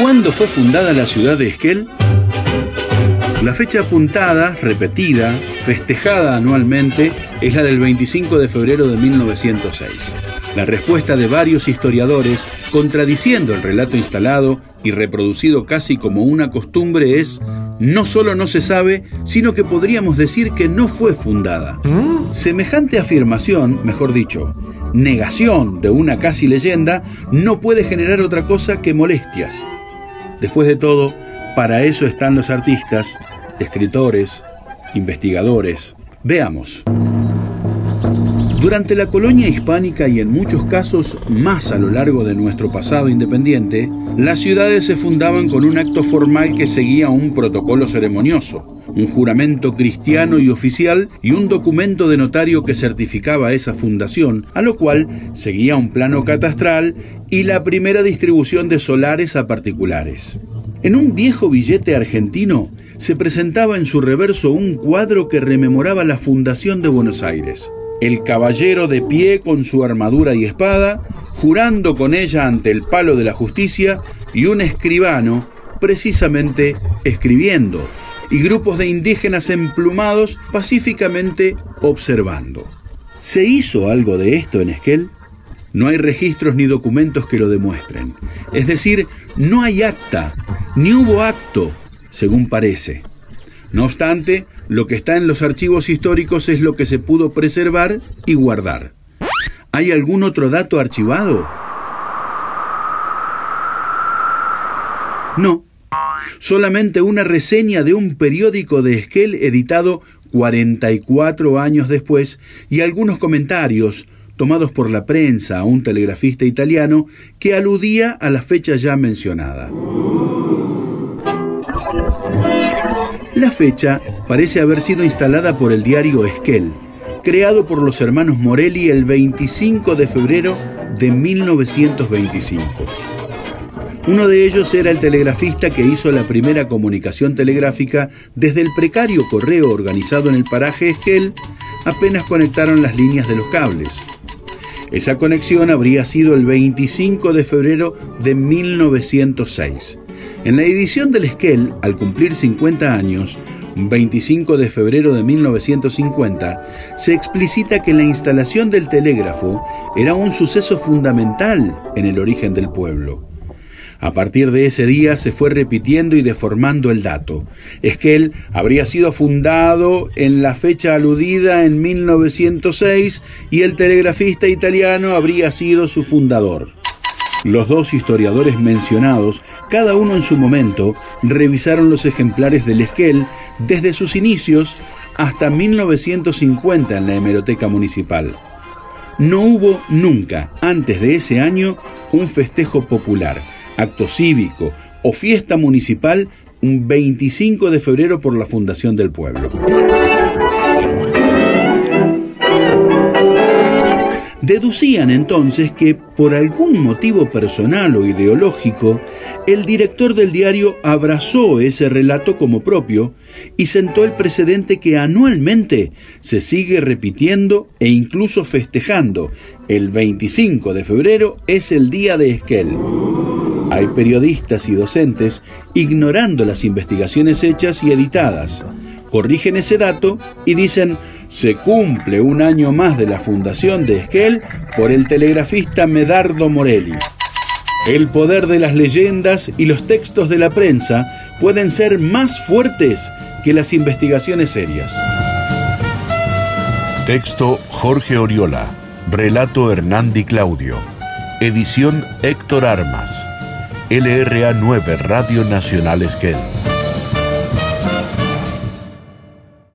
¿Cuándo fue fundada la ciudad de Esquel? La fecha apuntada, repetida, festejada anualmente, es la del 25 de febrero de 1906. La respuesta de varios historiadores, contradiciendo el relato instalado y reproducido casi como una costumbre, es no solo no se sabe, sino que podríamos decir que no fue fundada. Semejante afirmación, mejor dicho, negación de una casi leyenda, no puede generar otra cosa que molestias. Después de todo, para eso están los artistas, escritores, investigadores. Veamos. Durante la colonia hispánica y en muchos casos más a lo largo de nuestro pasado independiente, las ciudades se fundaban con un acto formal que seguía un protocolo ceremonioso, un juramento cristiano y oficial y un documento de notario que certificaba esa fundación, a lo cual seguía un plano catastral y la primera distribución de solares a particulares. En un viejo billete argentino se presentaba en su reverso un cuadro que rememoraba la fundación de Buenos Aires el caballero de pie con su armadura y espada, jurando con ella ante el palo de la justicia, y un escribano precisamente escribiendo, y grupos de indígenas emplumados pacíficamente observando. ¿Se hizo algo de esto en Esquel? No hay registros ni documentos que lo demuestren. Es decir, no hay acta, ni hubo acto, según parece. No obstante, lo que está en los archivos históricos es lo que se pudo preservar y guardar. ¿Hay algún otro dato archivado? No. Solamente una reseña de un periódico de Esquel editado 44 años después y algunos comentarios tomados por la prensa a un telegrafista italiano que aludía a la fecha ya mencionada. La fecha parece haber sido instalada por el diario Esquel, creado por los hermanos Morelli el 25 de febrero de 1925. Uno de ellos era el telegrafista que hizo la primera comunicación telegráfica desde el precario correo organizado en el paraje Esquel, apenas conectaron las líneas de los cables. Esa conexión habría sido el 25 de febrero de 1906. En la edición del Esquel, al cumplir 50 años, 25 de febrero de 1950, se explicita que la instalación del telégrafo era un suceso fundamental en el origen del pueblo. A partir de ese día se fue repitiendo y deformando el dato. Esquel habría sido fundado en la fecha aludida en 1906 y el telegrafista italiano habría sido su fundador. Los dos historiadores mencionados, cada uno en su momento, revisaron los ejemplares del Esquel desde sus inicios hasta 1950 en la hemeroteca municipal. No hubo nunca, antes de ese año, un festejo popular, acto cívico o fiesta municipal un 25 de febrero por la fundación del pueblo. Deducían entonces que, por algún motivo personal o ideológico, el director del diario abrazó ese relato como propio y sentó el precedente que anualmente se sigue repitiendo e incluso festejando. El 25 de febrero es el día de Esquel. Hay periodistas y docentes ignorando las investigaciones hechas y editadas. Corrigen ese dato y dicen se cumple un año más de la fundación de Esquel por el telegrafista Medardo Morelli. El poder de las leyendas y los textos de la prensa pueden ser más fuertes que las investigaciones serias. Texto Jorge Oriola. Relato Hernández Claudio. Edición Héctor Armas. LRA 9 Radio Nacional Esquel.